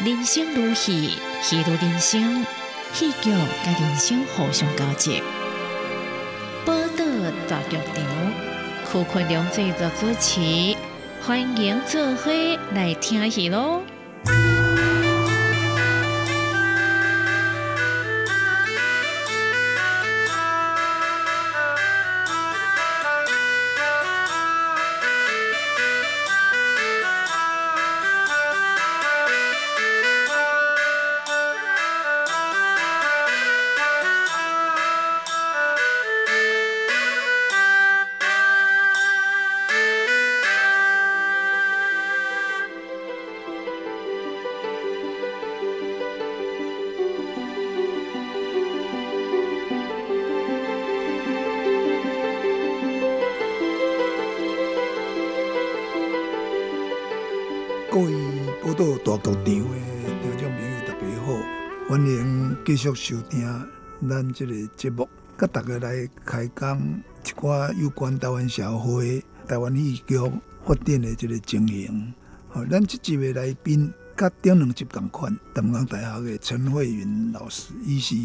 人生如戏，戏如人生，戏剧甲人生互相交织。报道大剧场，柯坤良制作主持，欢迎做伙来听戏咯！各位报道大剧场的听众朋友，大家好，欢迎继续收听咱这个节目，甲大家来开讲一寡有关台湾社会、台湾戏剧发展的这个情形。好，咱这集的来宾甲顶两集同款，淡江大学的陈慧云老师，伊是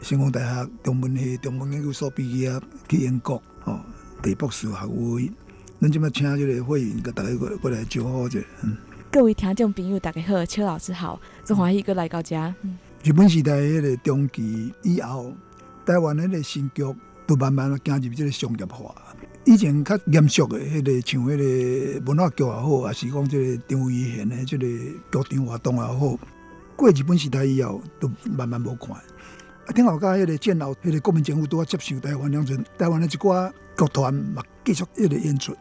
成功大学中文系中文研究所毕业去英国，吼，第博士学位。咱即摆请这个慧云，甲大家过过来招呼者，嗯。各位听众朋友，大家好，邱老师好，真欢喜哥来到家。日本时代迄个中期以后，台湾迄个新剧都慢慢行入即个商业化。以前较严肃的迄个，像迄个文化剧也好，也是讲即个张卫贤的即个剧场活动也好，过日本时代以后，都慢慢无看。啊，听后甲迄个战后，迄个国民政府拄啊接受台湾两阵，台湾的一寡剧团嘛继续迄个演出。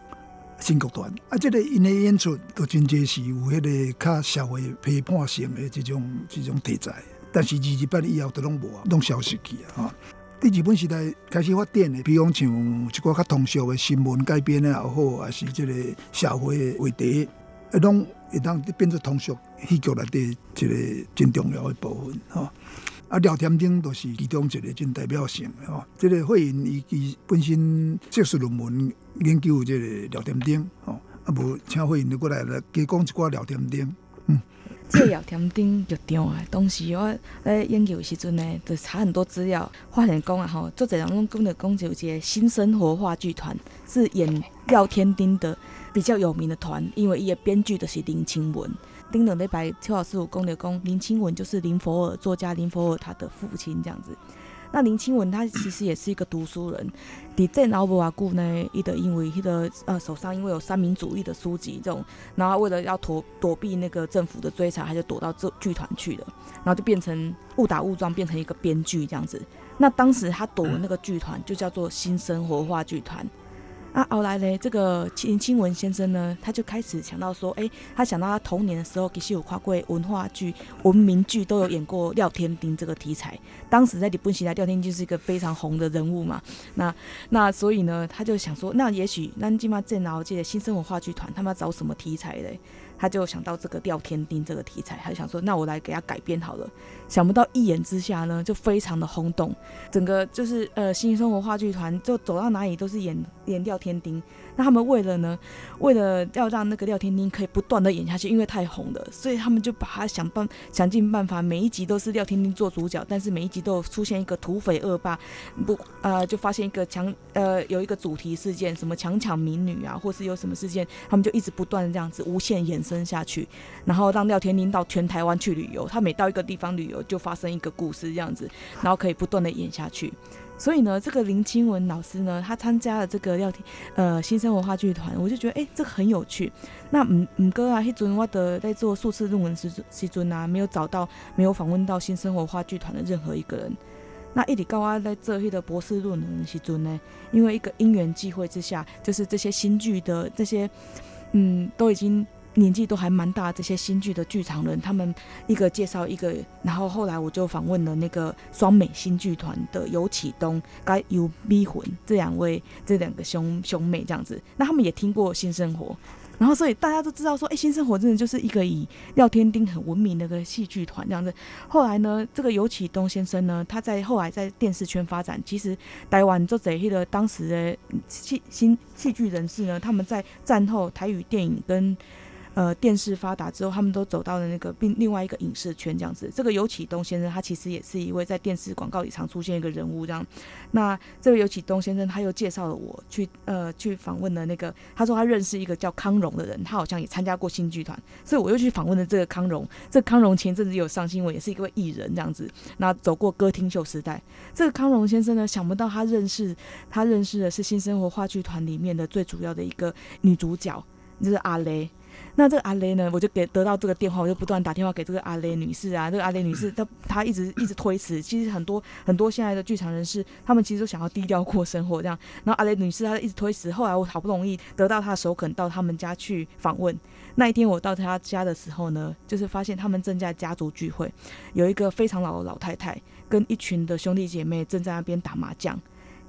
新剧团啊，即个因的演出都真侪是有迄个较社会批判性的即种即种题材，但是二日版以后都拢无啊，拢消失去啊。伫日本时代开始发展的，比如讲像一寡较通俗的新闻改编的也好，还是即个社会话题，一拢会当变做通俗戏剧内底一个真重要的部分吼。啊，啊廖天丁都是其中一个真代表性的吼。这个会员伊伊本身硕士论文研究这个廖天丁吼，啊无请会员你过来来加讲一寡廖天丁。嗯，这廖天丁就对啊。当时我咧研究时阵呢，就查很多资料，发现讲啊吼，作者人拢讲的讲就一个新生活话剧团是演廖天丁的比较有名的团，因为伊的编剧就是林清文。丁冷礼拜，邱老师有讲的讲林清文就是林佛尔作家林佛尔他的父亲这样子。那林清文他其实也是一个读书人，伫在老伯瓦故呢，伊的因为伊的呃手上因为有三民主义的书籍这种，然后为了要躲躲避那个政府的追查，他就躲到这剧团去了，然后就变成误打误撞变成一个编剧这样子。那当时他躲的那个剧团就叫做新生活话剧团。啊，后来呢，这个林清文先生呢，他就开始想到说，哎，他想到他童年的时候，其实有跨过文化剧、文明剧，都有演过廖天丁这个题材。当时在日本时代，廖天丁就是一个非常红的人物嘛。那那所以呢，他就想说，那也许那今嘛正老界的新生活话剧团，他们要找什么题材嘞？他就想到这个掉天钉这个题材，他就想说，那我来给他改编好了。想不到一眼之下呢，就非常的轰动，整个就是呃新生活话剧团就走到哪里都是演演掉天钉。那他们为了呢，为了要让那个廖天丁可以不断的演下去，因为太红了，所以他们就把他想办想尽办法，每一集都是廖天丁做主角，但是每一集都有出现一个土匪恶霸，不呃就发现一个强呃有一个主题事件，什么强抢民女啊，或是有什么事件，他们就一直不断的这样子无限延伸下去，然后让廖天丁到全台湾去旅游，他每到一个地方旅游就发生一个故事这样子，然后可以不断的演下去。所以呢，这个林清文老师呢，他参加了这个廖天呃新生活话剧团，我就觉得哎，这个很有趣。那唔唔哥啊，迄阵我的在做数次论文时时尊啊，没有找到，没有访问到新生活话剧团的任何一个人。那一里高啊，在这迄个博士论文时尊呢，因为一个因缘际会之下，就是这些新剧的这些嗯，都已经。年纪都还蛮大，这些新剧的剧场人，他们一个介绍一个，然后后来我就访问了那个双美新剧团的尤启东、该尤逼魂这两位，这两个兄兄妹这样子，那他们也听过新生活，然后所以大家都知道说，哎，新生活真的就是一个以廖天丁很闻名的个戏剧团这样子。后来呢，这个尤启东先生呢，他在后来在电视圈发展，其实台湾做这些的当时的戏新戏剧人士呢，他们在战后台语电影跟呃电视发达之后，他们都走到了那个并另外一个影视圈这样子。这个尤启东先生，他其实也是一位在电视广告里常出现一个人物这样。那这位尤启东先生，他又介绍了我去呃去访问了那个，他说他认识一个叫康荣的人，他好像也参加过新剧团，所以我又去访问了这个康荣。这康荣前阵子有上新闻，也是一位艺人这样子。那走过歌厅秀时代，这个康荣先生呢，想不到他认识他认识的是新生活话剧团里面的最主要的一个女主角，就是阿雷。那这个阿雷呢，我就给得到这个电话，我就不断打电话给这个阿雷女士啊。这个阿雷女士，她 她一直一直推辞。其实很多很多现在的剧场人士，他们其实都想要低调过生活这样。然后阿雷女士她一直推辞，后来我好不容易得到她的首肯，到他们家去访问。那一天我到她家的时候呢，就是发现他们正在家族聚会，有一个非常老的老太太跟一群的兄弟姐妹正在那边打麻将。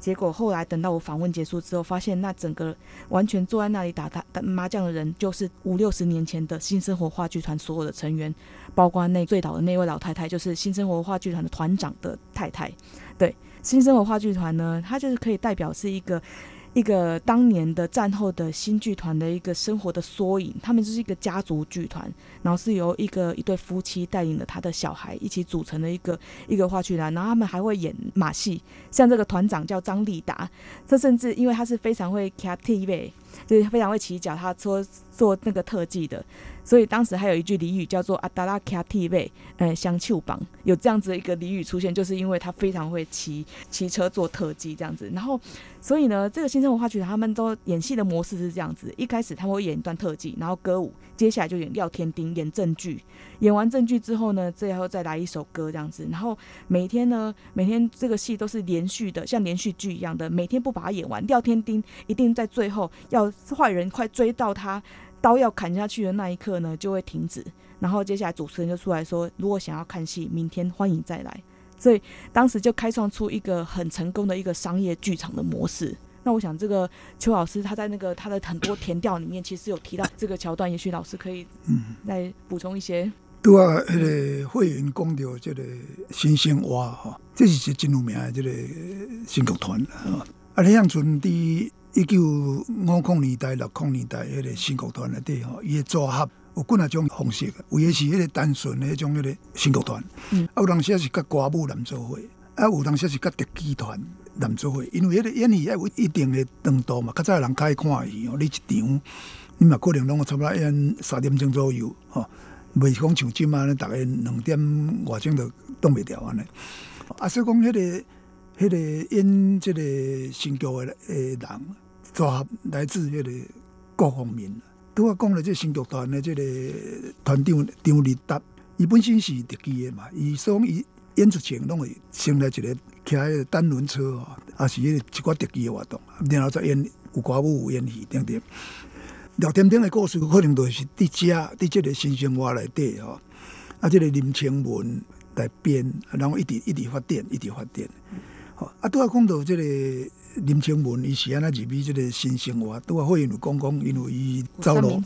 结果后来等到我访问结束之后，发现那整个完全坐在那里打打打麻将的人，就是五六十年前的新生活话剧团所有的成员，包括那最早的那位老太太，就是新生活话剧团的团长的太太。对，新生活话剧团呢，它就是可以代表是一个。一个当年的战后的新剧团的一个生活的缩影，他们就是一个家族剧团，然后是由一个一对夫妻带领了他的小孩一起组成的一个一个话剧团，然后他们还会演马戏，像这个团长叫张立达，这甚至因为他是非常会 c a t v 就是非常会骑脚踏车做那个特技的。所以当时还有一句俚语叫做“阿达拉卡蒂贝”，呃，香丘绑有这样子的一个俚语出现，就是因为他非常会骑骑车做特技这样子。然后，所以呢，这个新生活话剧他们都演戏的模式是这样子：一开始他们会演一段特技，然后歌舞，接下来就演廖天丁演正剧，演完正剧之后呢，最后再来一首歌这样子。然后每天呢，每天这个戏都是连续的，像连续剧一样的，每天不把它演完，廖天丁一定在最后要坏人快追到他。刀要砍下去的那一刻呢，就会停止。然后接下来主持人就出来说：“如果想要看戏，明天欢迎再来。”所以当时就开创出一个很成功的一个商业剧场的模式。那我想，这个邱老师他在那个他的很多填调里面，其实有提到这个桥段，也许老师可以嗯再补充一些。对啊，迄个会员讲到这个新生活哈，这是一真有名的这个新剧团啊。啊，李向春第。一九五零年代、六零年代，迄个新国团内底吼，伊的组合有几啊种方式，有诶是迄个单纯诶迄种迄个新国团，啊有当时是甲歌舞男做伙，啊有当时是甲特技团男做伙，因为迄个演戏要有一定诶长度嘛，较早人开看戏哦，你一场你嘛可能拢差不多演三点钟左右吼，袂是讲像即满咧，逐个两点外钟都挡袂牢安尼，啊所以讲迄个。迄个演即个新剧的诶人，组合来自迄个各方面。拄啊讲了，即新剧团的即个团长张立达，伊本身是特技的嘛，伊所讲伊演出前拢会先来一个骑迄个单轮车吼，也是迄个一寡特技的活动，然后再演有歌舞有演戏等等。廖天丁的故事可能就是伫遮伫即个新生活内底吼，啊，即个林清文来编，然后一直一直发展，一直发展。啊，拄啊讲到即个林清文，伊是安那入去即个新生活，拄啊好因有讲讲，因为伊走路，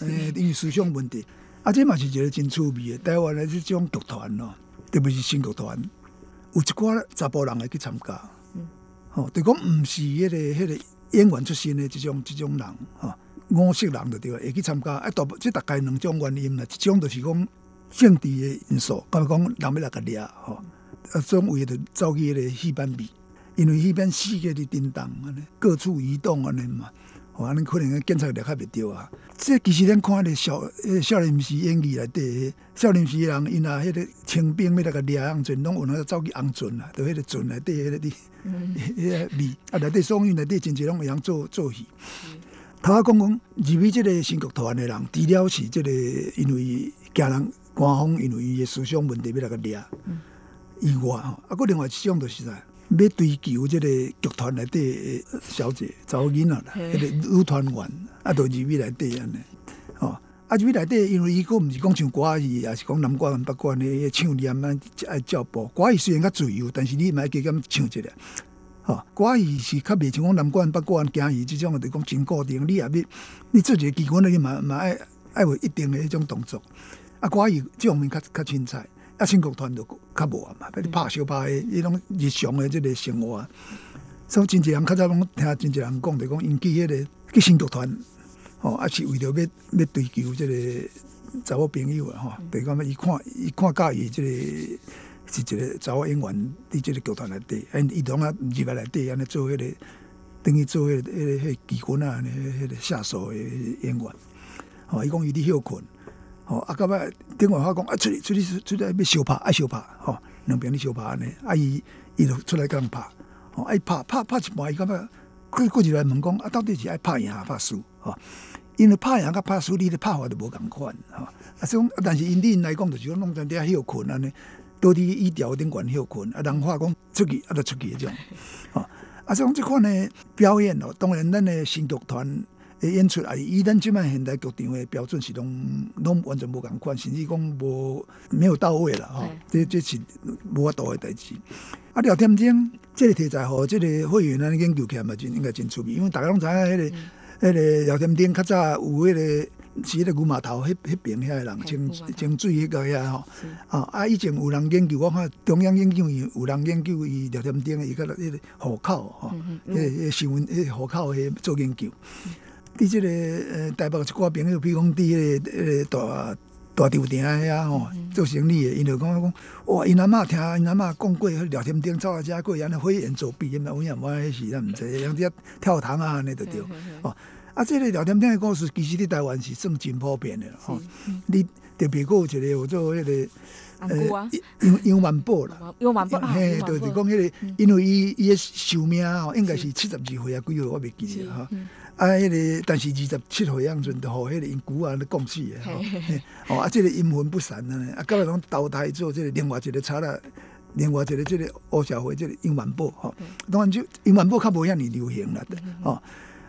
诶，因为思想问题，啊，这嘛是一个真趣味诶。台湾的即种剧团咯，特别是新剧团，有一寡查甫人会去参加，吼，就讲毋是迄个迄个演员出身的即种即种人，吼，五色人就对会去参加。啊，大即大概两种原因啦，一种就是讲政治的因素，咁讲人要来甲掠，吼。啊，总为着走去迄个戏班比，因为戏班四界的震动安尼，各处移动安尼嘛，哦，安尼可能检查力较袂着啊。这其实咱看迄个少，迄少林寺演技内底，少林寺人因啊，迄个清兵要来个掠红船，拢有那走去红船啦，到迄个船内底迄个啲，迄个味啊，内底双运内底真侪拢会晓做做戏。头下讲讲入去即个新剧团的人，除了是即个因为家人官方因为伊的思想问题要来个掠。以外吼，啊，佮另外一种就是啥，要追求即个剧团内底小姐、查某囡仔啦，迄个女团员，啊，都入去内底安尼，吼，啊，入去内底，因为伊佫毋是讲唱歌戏，也是讲南管北管的唱念啊，爱照步。歌戏虽然较自由，但是你嘛加减唱一下，吼，歌戏是较袂像讲南管北管京戏即种，就讲真固定。你也要，你做一个基本的，你嘛嘛爱爱有一定的迄种动作。啊，歌戏即方面较较凊彩。啊，新剧团就较无啊嘛，俾你拍小拍的，迄种日常的即个生活。所以真侪人较早拢听真侪人讲，就讲因去迄个去新剧团吼，啊是为着要要追求即个查某朋友啊，吼，等于讲伊看伊看介意即个是一个查某演员伫即个剧团内底，因，伊拢啊入来内底安尼做迄个，等于做迄个迄个迄妓魂啊，安尼迄个下手的演员，吼，伊讲伊伫休困，吼，啊，到尾顶外话讲啊，出去出去出来要相拍，爱相拍，吼，两边咧相拍安尼，啊，伊伊就出来甲人拍，吼，爱拍拍拍一半，伊到尾过过入来问讲啊，到底是爱拍赢拍输，吼？因为拍赢甲拍输，你的拍法就无共款，吼，啊，所以但是因恁来讲，就是讲弄在遐休困安尼。倒伫椅条顶悬休困，啊，人话讲出去啊，就出去迄种，吼啊，像即款的表演哦，当然咱的新剧团的演出啊，以咱即摆现代剧场的标准是拢拢完全无共款，甚至讲无没有到位啦，吼，这这是无法度的代志。啊，聊天钟，这个题材吼，这个会员咱研究起来嘛，真应该真出名，因为大家拢知影迄个迄个聊天钟较早有迄个。是迄个牛码头，迄迄边遐个人清清水迄个遐吼，啊啊！以前有人研究，我看中央研究院有人研究伊聊天顶伊个迄个户口吼，迄个新闻迄户口迄做研究。伫即个呃台北一寡朋友，比如讲伫迄个呃大大稻埕遐吼做生意的，因就讲讲哇，因阿嬷听因阿嬷讲过，聊天顶走来遮过，安尼飞檐走壁，因有影我迄时咱毋知，像只跳糖啊安尼就对。哦。啊，这个聊天天的故事，其实伫台湾是算真普遍的吼。你特别有一个有做迄个呃，杨杨万宝啦，杨万宝嘿，就是讲迄个，因为伊伊的寿命吼，应该是七十二岁啊，几岁我袂记得哈。啊，迄个但是二十七岁样阵，就互迄个因舅啊咧讲死诶吼。哦，啊，这个阴魂不散啊，啊，到尾拢投胎做即个另外一个差啦，另外一个即个乌社会即个杨万宝吼。当然就杨万宝较无遐尼流行啦，吼。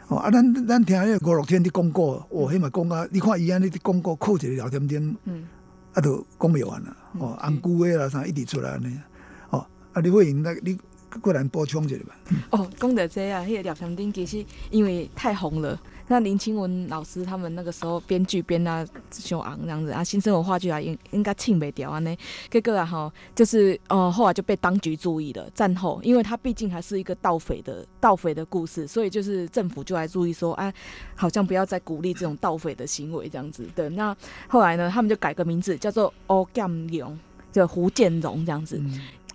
哦，啊，咱咱听迄个五六天的广告，哦，迄嘛讲啊，你看伊安尼的广告靠一个聊天钉，嗯，啊，都讲袂完啦，哦，红姑诶啦啥一直出来安尼，哦，啊，你会用那你过来补充一下吧。哦，讲到这啊，迄个聊天钉其实因为太红了。那林清文老师他们那个时候编剧编啊上昂这样子啊，新生活话剧啊应应该请袂掉啊呢，结果啊吼，就是呃后来就被当局注意了，战后，因为他毕竟还是一个盗匪的盗匪的故事，所以就是政府就来注意说，哎，好像不要再鼓励这种盗匪的行为这样子对。那后来呢，他们就改个名字，叫做欧建荣，就胡建荣这样子。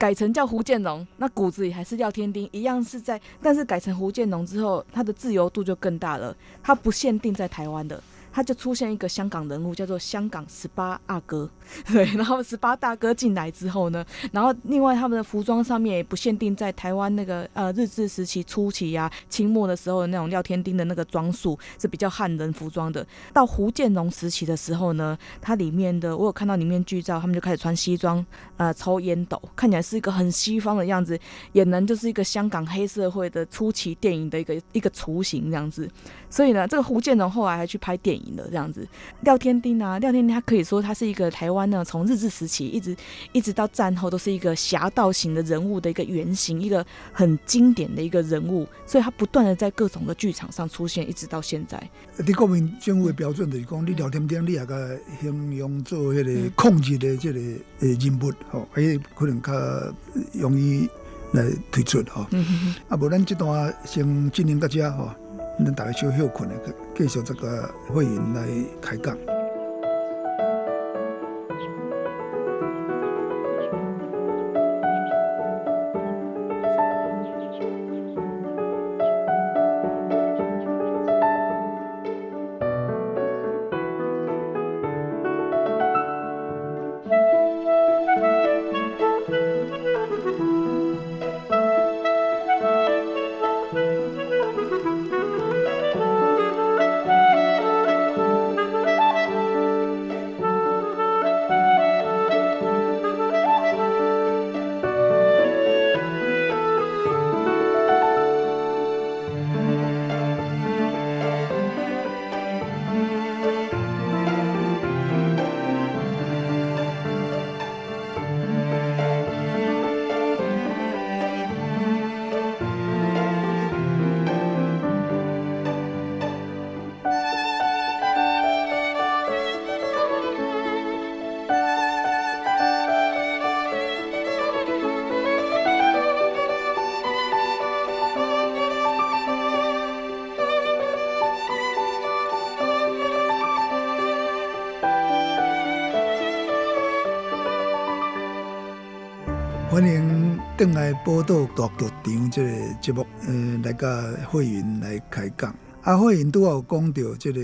改成叫胡建龙，那骨子里还是廖天丁，一样是在，但是改成胡建龙之后，他的自由度就更大了，他不限定在台湾的。他就出现一个香港人物，叫做香港十八阿哥，对，然后十八大哥进来之后呢，然后另外他们的服装上面也不限定在台湾那个呃日治时期初期呀，清末的时候的那种廖天丁的那个装束是比较汉人服装的。到胡建荣时期的时候呢，它里面的我有看到里面剧照，他们就开始穿西装，呃，抽烟斗，看起来是一个很西方的样子，也能就是一个香港黑社会的初期电影的一个一个雏形这样子。所以呢，这个胡建荣后来还去拍电影。的这样子，廖天丁啊，廖天丁他可以说他是一个台湾呢，从日治时期一直一直到战后都是一个侠盗型的人物的一个原型，一个很经典的一个人物，所以他不断的在各种的剧场上出现，一直到现在。你国民政府的标准就是讲，你廖天丁你也个形容做迄个控制的这个呃人物，吼，诶，可能较容易来推出吼。啊，无咱这段先进行到这吼。恁大家休休困咧，继续这个会员来开讲。迎邓来报道大剧场这个节目，呃，来甲会员来开讲。啊，会员拄好讲到这个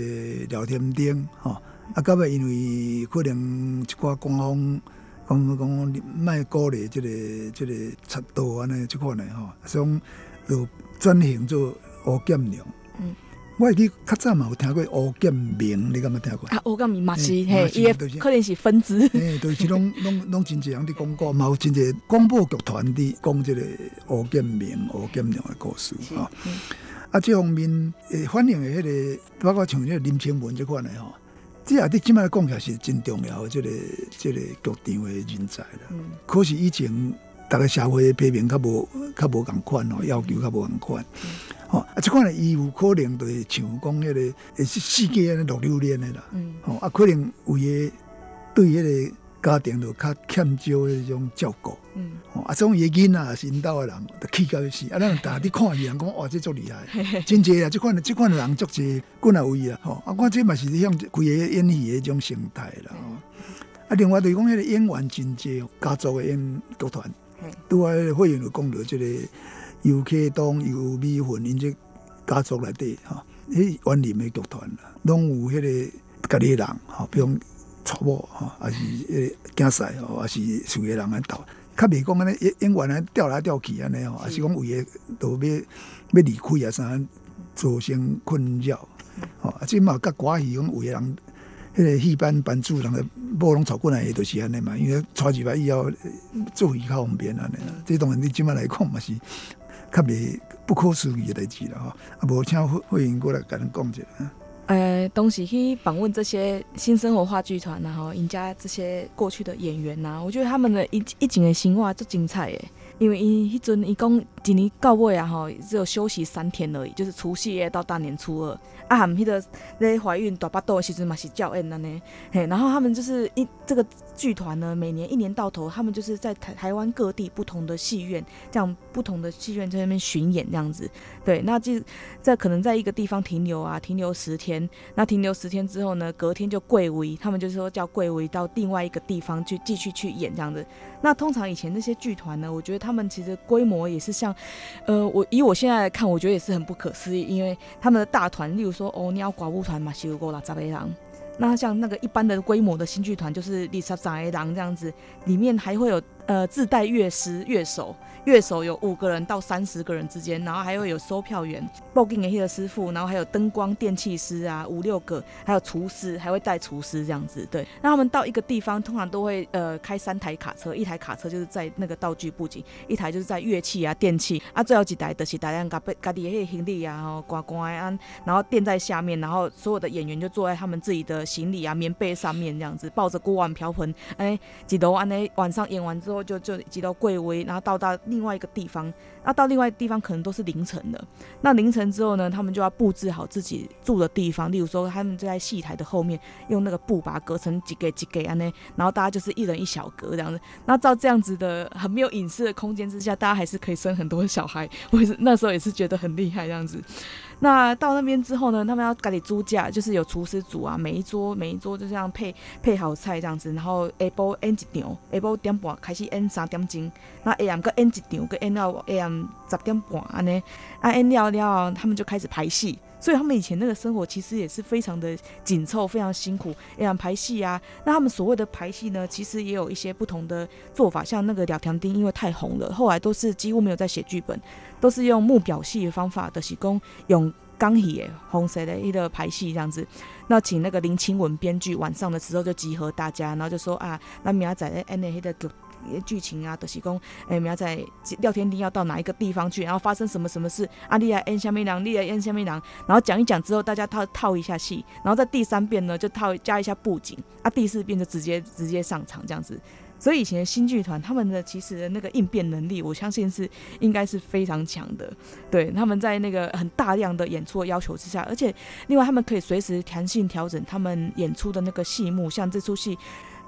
聊天钉，吼，啊，到尾因为可能一寡官方讲讲卖鼓励这个这个插刀安尼即款的吼，所以就转型做乌剑娘。嗯。我会记较早嘛有听过乌剑明，你敢有听过？啊，乌剑明嘛是嘿，伊可能是分支。嘿，都是拢拢拢真济人伫讲过，嘛有真济广播剧团伫讲即个乌剑明、乌剑娘的故事啊。啊，即方面诶，反映诶迄个，包括像迄个林清文即款的吼，即也伫即摆讲起来是真重要，即个即个剧场的人才啦。嗯。可是以前大家社会批评较无较无共款哦，要求较无共款。哦，啊，即款呢，伊有可能就是像讲迄个，也是世界安尼六六年的啦。嗯。哦，啊，可能有诶对迄个家庭就较欠少迄种照顾。嗯。哦，啊，种伊囡仔是因兜诶人，就气到死。啊，咱大家伫看伊人讲，哇，这足厉害，真济啊！即款即款人足济，滚来位啊！吼，啊，我这嘛是向开个演戏诶种形态啦。哦。啊，另外就是讲迄个演员真济，家族诶演剧团。嗯。拄啊，会员就讲到即个。游客当有米粉，因这家族内底吼，迄园林的剧团啦，拢有迄个家己人吼，比如娶某吼，还是迄竞赛吼，还是属于人来斗，较袂讲安尼演演员安调来调去安尼吼，还是讲有诶都要要离开啊啥，造成困扰吼，啊，即嘛甲寡戏讲有诶人，迄个戏班班主人个某拢娶过来，都是安尼嘛，因为娶入来以后做戏较方便安尼啦，即当然你即摆来讲嘛是。较袂不可思议的代志了吼，啊，无请会会员过来甲咱讲一下。呃，东西去访问这些新生活话剧团，然后人家这些过去的演员呐，我觉得他们的一一景的新话最精彩诶。因为伊迄阵伊讲一年到尾啊吼，只有休息三天而已，就是除夕夜到大年初二。啊，含迄个咧怀孕大巴肚的时阵嘛是教演安尼，嘿，然后他们就是一这个剧团呢，每年一年到头，他们就是在台台湾各地不同的戏院，这样不同的戏院在那边巡演这样子。对，那就在可能在一个地方停留啊，停留十天。那停留十天之后呢，隔天就贵为，他们就是说叫贵为到另外一个地方去继续去演这样子。那通常以前那些剧团呢，我觉得他们其实规模也是像，呃，我以我现在来看，我觉得也是很不可思议，因为他们的大团，例如说哦，鸟寡妇团嘛，西游过啦，扎贝郎。那像那个一般的规模的新剧团，就是丽莎扎贝郎这样子，里面还会有呃自带乐师、乐手。乐手有五个人到三十个人之间，然后还会有收票员、booking 的师傅，然后还有灯光电器师啊，五六个，还有厨师，还会带厨师这样子。对，那他们到一个地方，通常都会呃开三台卡车，一台卡车就是在那个道具布景，一台就是在乐器啊、电器啊，最后几台的是大家家家己的行李啊，然后挂挂啊，然后垫在下面，然后所有的演员就坐在他们自己的行李啊、棉被上面这样子，抱着锅碗瓢盆，哎，几头安呢？晚上演完之后就就挤到贵威，然后到达。另外一个地方，那到另外一个地方可能都是凌晨的。那凌晨之后呢，他们就要布置好自己住的地方。例如说，他们就在戏台的后面，用那个布把它隔成几个几个啊呢，然后大家就是一人一小格这样子。那照这样子的很没有隐私的空间之下，大家还是可以生很多小孩。我也是那时候也是觉得很厉害这样子。那到那边之后呢，他们要家里租架，就是有厨师煮啊，每一桌每一桌就这样配配好菜这样子，然后下晡演一场，下晡点半开始演三点钟，那下暗个演一场，个演到下暗十点半安尼，啊演了了，他们就开始排戏。所以他们以前那个生活其实也是非常的紧凑，非常辛苦，也要排戏啊。那他们所谓的排戏呢，其实也有一些不同的做法。像那个廖条丁，因为太红了，后来都是几乎没有在写剧本，都是用木表戏的方法的，是供用钢戏红色的一个排戏这样子。那请那个林清文编剧，晚上的时候就集合大家，然后就说啊，那明仔在演那个剧情啊，都是讲，哎，明仔廖天丁要到哪一个地方去，然后发生什么什么事，啊，你来演下面郎，你来演下面郎，然后讲一讲之后，大家套套一下戏，然后在第三遍呢就套加一下布景，啊，第四遍就直接直接上场这样子。所以以前新剧团他们的其实的那个应变能力，我相信是应该是非常强的。对，他们在那个很大量的演出的要求之下，而且另外他们可以随时弹性调整他们演出的那个戏目，像这出戏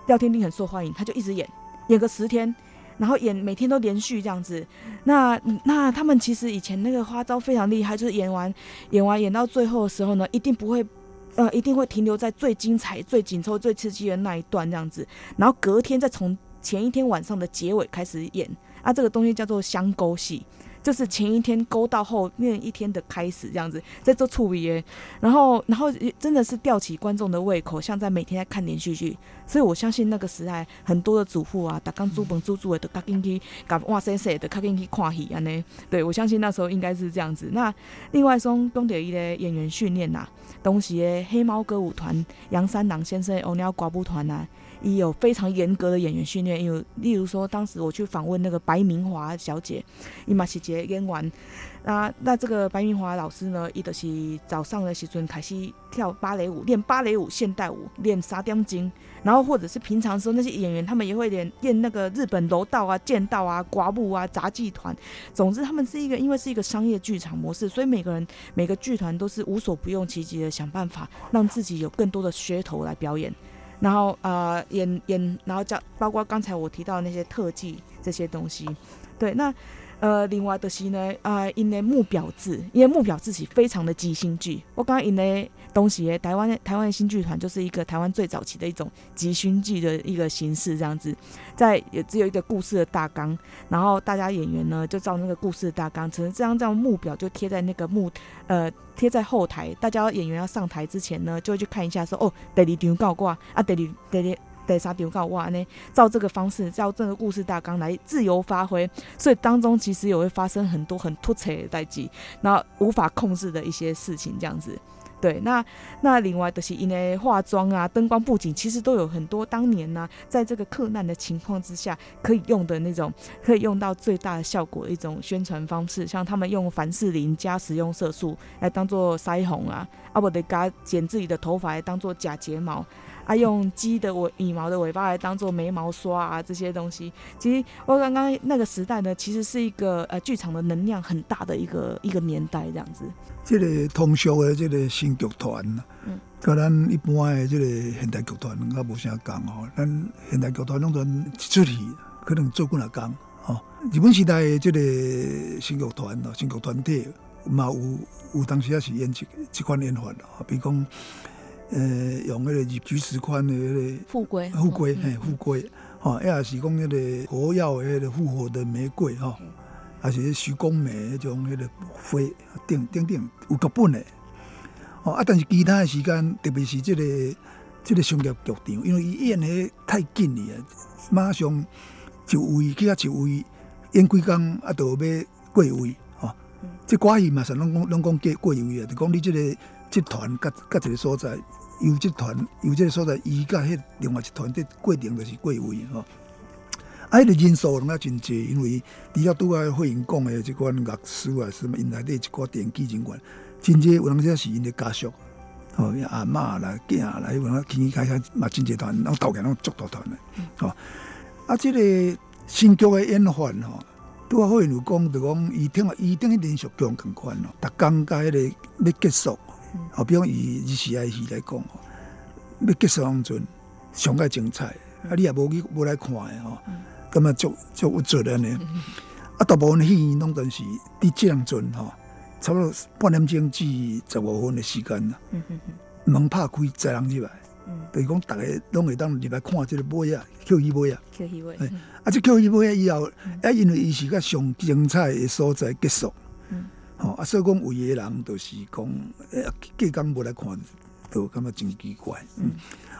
廖天丁很受欢迎，他就一直演。演个十天，然后演每天都连续这样子，那那他们其实以前那个花招非常厉害，就是演完演完演到最后的时候呢，一定不会，呃，一定会停留在最精彩、最紧凑、最刺激的那一段这样子，然后隔天再从前一天晚上的结尾开始演。啊，这个东西叫做香勾戏。就是前一天勾到后面一天的开始这样子，在做处理耶，然后然后真的是吊起观众的胃口，像在每天在看连续剧，所以我相信那个时代很多的主妇啊，打刚租本煮煮的都赶紧去，赶哇塞塞的赶紧去看戏安尼，对我相信那时候应该是这样子。那另外说东点一的演员训练呐，东西的黑猫歌舞团、杨三郎先生、欧鸟寡妇团呐。也有非常严格的演员训练，有例如说，当时我去访问那个白明华小姐，伊马西杰演完，那那这个白明华老师呢，伊就是早上的时阵开始跳芭蕾舞，练芭蕾舞、现代舞，练沙雕精，然后或者是平常时候那些演员，他们也会练练那个日本柔道啊、剑道啊、寡舞啊、杂技团，总之他们是一个，因为是一个商业剧场模式，所以每个人每个剧团都是无所不用其极的想办法，让自己有更多的噱头来表演。然后呃演演，然后叫包括刚才我提到那些特技这些东西，对，那呃另外的是呢，啊因为木表字，因为木表字是非常的即兴剧，我刚刚因为东西，台湾台湾新剧团就是一个台湾最早期的一种即兴剧的一个形式，这样子，在也只有一个故事的大纲，然后大家演员呢就照那个故事的大纲，成这样这样目表就贴在那个幕呃。贴在后台，大家演员要上台之前呢，就会去看一下，说哦，第二场告挂啊，第二第二第三场告挂呢，照这个方式，照这个故事大纲来自由发挥，所以当中其实也会发生很多很突切的代际，那无法控制的一些事情，这样子。对，那那另外的是因为化妆啊、灯光布景，其实都有很多当年呢，在这个困难的情况之下，可以用的那种，可以用到最大的效果一种宣传方式，像他们用凡士林加食用色素来当做腮红啊，啊不得加剪自己的头发来当做假睫毛。啊，用鸡的尾羽毛的尾巴来当做眉毛刷啊，这些东西，其实我刚刚那个时代呢，其实是一个呃剧场的能量很大的一个一个年代，这样子。这个通宵的这个新剧团，嗯，跟咱一般的这个现代剧团，较无啥共哦。咱现代剧团拢团出戏，可能做几若工哦。日本时代的这个新剧团哦，新剧团体嘛有有当时也是演这这款演法哦，比如讲。呃，用迄个菊石宽的迄个富贵，富贵，嘿，富贵，吼，也是讲迄个火药的迄个复活的玫瑰，吼，也是徐公美迄种迄个花，顶顶顶有剧本的，哦啊，但是其他的时间，特别是这个这个商业剧场，因为伊演的太紧了，马上就位去啊就位，演几工啊，就要过位，吼，这寡戏嘛，是拢讲拢讲过过位啊，就讲你这个集团甲甲一个所在。有集团有这个所在，伊甲迄另外一团的过程就是过位吼。啊，迄个人数拢啊真济，因为除了拄啊会员讲的即款乐师啊，什么因内底一寡电机人员，真济有人则是因的家属，吼阿嬷啦、囝啦，有人起起开开嘛真济团，然后头家拢足大团的，吼。啊，即个新剧的演法吼，拄啊会员有讲，就讲伊听啊，伊等于连续剧共款咯，逐工甲迄个要结束。好比讲以日时爱戏来讲，要结束当阵上个精彩，啊，你也无去无来看的吼，咁啊足足有责任呢。啊，大部分戏拢都是伫即两阵吼，差不多半点钟至十五分的时间啦。门拍开，载人入来，就是讲逐个拢会当入来看即个尾啊，扣伊尾啊。扣伊尾。啊，即扣伊尾啊以后，啊，因为伊是个上精彩的所在结束。哦，啊，所以讲有诶人就是讲，诶，隔工无来看，都感觉真奇怪。嗯，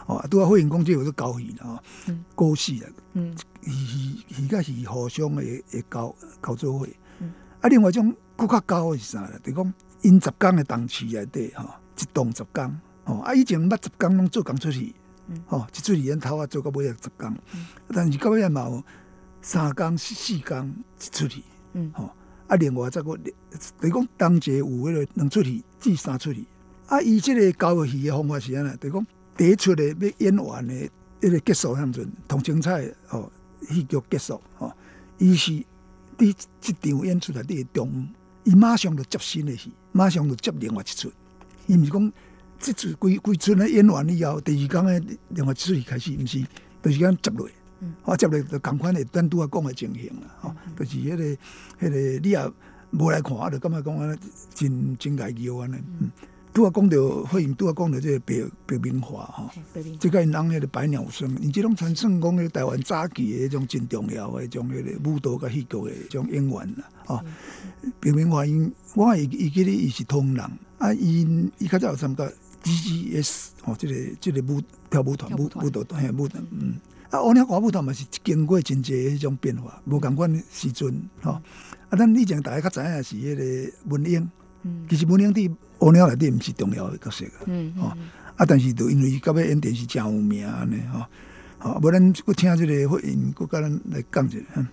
哦，拄啊，会员讲即个是交戏啦，嗯，高戏啦，嗯，戏戏甲是互相会会交交做伙。嗯，啊，另外一种更较高的是啥咧？就讲因十工的档期内底，吼，一栋十工，哦，啊，以前捌十工拢做工出去，嗯，哦，一出去演头啊做到尾啊十工，嗯，但是到尾嘛有三工四四工一出去，嗯，吼。啊，另外再个，等于讲当节有迄个两出戏至三出戏。啊，伊即个教戏的方法是安尼，等于讲第一出的要演完的，迄个结束向阵，同精彩哦，戏剧结束哦，伊是第一场演出来第中，伊马上就接新的戏，马上就接另外一出。伊毋是讲即出规规出咧演完以后，第二工的另外一出戏开始，毋是，就是讲接落。啊，接来就共款的，咱拄啊讲的情形啦，吼，就是迄个、迄个，你也无来看，我，就感觉讲啊，真真介意安尼。嗯，拄啊讲到会员，拄啊讲到这个白白明化吼，即个因翁迄个百鸟生，因即种传算讲迄台湾早期的迄种真重要的迄种迄个舞蹈甲戏剧的迄种演员啦，吼、白明化因，我会伊记得伊是通人，啊，因伊较早有参加 GGS 吼、即、个即、个舞跳舞团舞跳舞蹈嘿舞团，嗯，啊，乌鸟歌舞团嘛是经过真济迄种变化，无共款时阵吼、啊，咱以前大家较知影是迄个文英，嗯其实文英伫乌鸟内底毋是重要诶角色啊。嗯哦嗯啊，但是就因为伊到尾演电视真有名安尼吼，吼，无咱佫请即个会员，佫甲咱来讲一下。嗯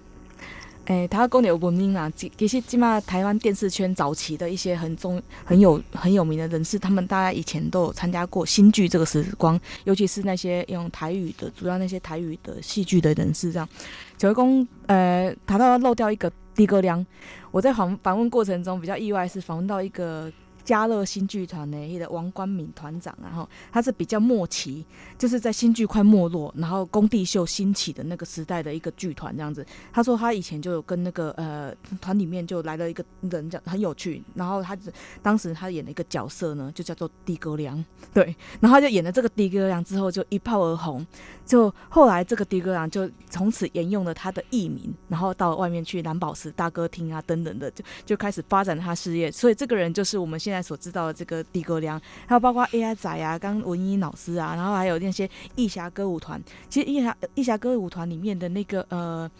诶，他讲的有文明啊，其其实起码台湾电视圈早期的一些很重、很有很有名的人士，他们大家以前都有参加过新剧这个时光，尤其是那些用台语的，主要那些台语的戏剧的人士，这样。九位公，呃，谈到漏掉一个的哥亮，我在访访问过程中比较意外是访问到一个。嘉乐新剧团的那个王冠敏团长，然后他是比较末期，就是在新剧快没落，然后工地秀兴起的那个时代的一个剧团这样子。他说他以前就有跟那个呃团里面就来了一个人，讲很有趣。然后他当时他演的一个角色呢，就叫做的哥良，对。然后他就演了这个的哥良之后就一炮而红，就后来这个的哥良就从此沿用了他的艺名，然后到外面去蓝宝石大歌厅啊等等的，就就开始发展他事业。所以这个人就是我们现现在所知道的这个地沟梁，还有包括 AI 仔啊，刚文英老师啊，然后还有那些义侠歌舞团。其实义侠义侠歌舞团里面的那个呃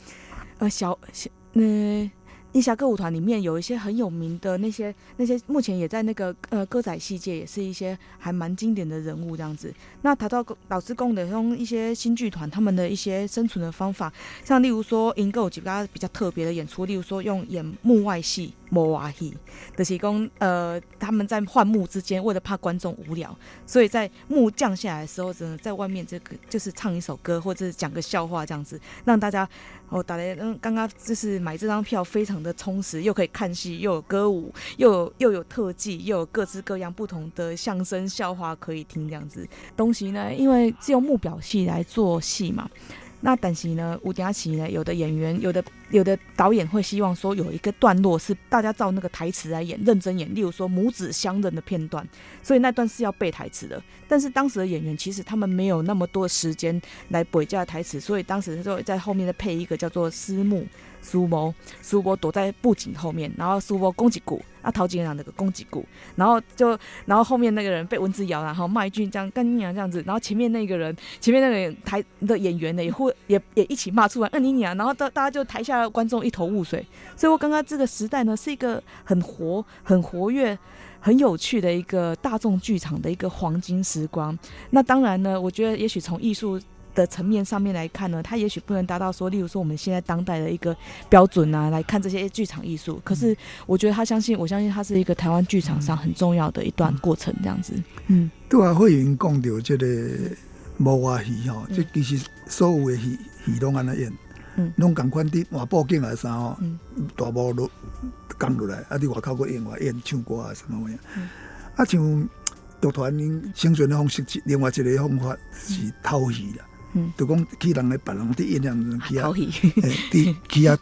呃小小呃。义侠歌舞团里面有一些很有名的那些那些，目前也在那个呃歌仔戏界也是一些还蛮经典的人物这样子。那谈到老师供的用一些新剧团他们的一些生存的方法，像例如说，银有几个比较特别的演出，例如说用演幕外戏、幕外戏的提供，呃，他们在换幕之间，为了怕观众无聊，所以在幕降下来的时候，真的在外面这个就是唱一首歌或者是讲个笑话这样子，让大家哦打雷，嗯，刚刚就是买这张票非常的充实，又可以看戏，又有歌舞，又有又有特技，又有各式各样不同的相声笑话可以听这样子东西呢，因为是用木表戏来做戏嘛。那但是呢，吴佳琪呢，有的演员，有的有的导演会希望说有一个段落是大家照那个台词来演，认真演，例如说母子相认的片段，所以那段是要背台词的。但是当时的演员其实他们没有那么多时间来背下台词，所以当时就在后面再配一个叫做私幕。苏波，苏波躲在布景后面，然后苏波攻击鼓，啊，陶景朗那个攻击鼓，然后就，然后后面那个人被蚊子咬，然后骂一句这样干你娘这样子，然后前面那个人，前面那个人台的演员呢也会也也一起骂出来，嗯你娘，然后大大家就台下的观众一头雾水，所以我刚刚这个时代呢是一个很活、很活跃。很有趣的一个大众剧场的一个黄金时光。那当然呢，我觉得也许从艺术的层面上面来看呢，它也许不能达到说，例如说我们现在当代的一个标准啊，来看这些剧场艺术。可是我觉得他相信，我相信它是一个台湾剧场上很重要的一段过程，这样子。嗯，对啊，会员讲到这个幕外戏吼，嗯即其实所有的戏戏拢安尼演嗯，拢共款伫换布景啊啥哦嗯，大幕落降落来，啊，伫外口个演话演唱歌啊什么物嗯啊，像剧团因生存的方式，另外一个方法是偷戏啦。嗯就讲去人咧别人伫演两去啊讨，喜。诶，伫去啊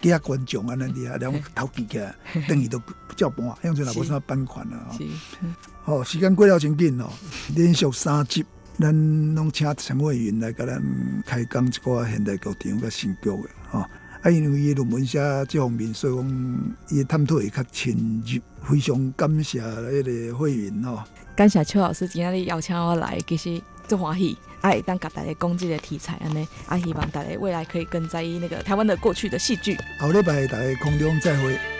去啊观众安尼伫啊，然后偷记起来，等于都照搬，向阵也无啥版权啦吼。是，吼，时间过了真紧哦，连续三集，咱拢请陈慧云来甲咱开讲一个现代剧场甲新剧的吼。啊，因为伊论文写这方面，所以讲伊的探讨会较深入，非常感谢迄个慧云吼。感谢邱老师今天邀请我来，其实做欢喜，哎，当甲大家讲这个题材安尼，啊，希望大家未来可以更在意那个台湾的过去的戏剧。好礼拜大家空中再会。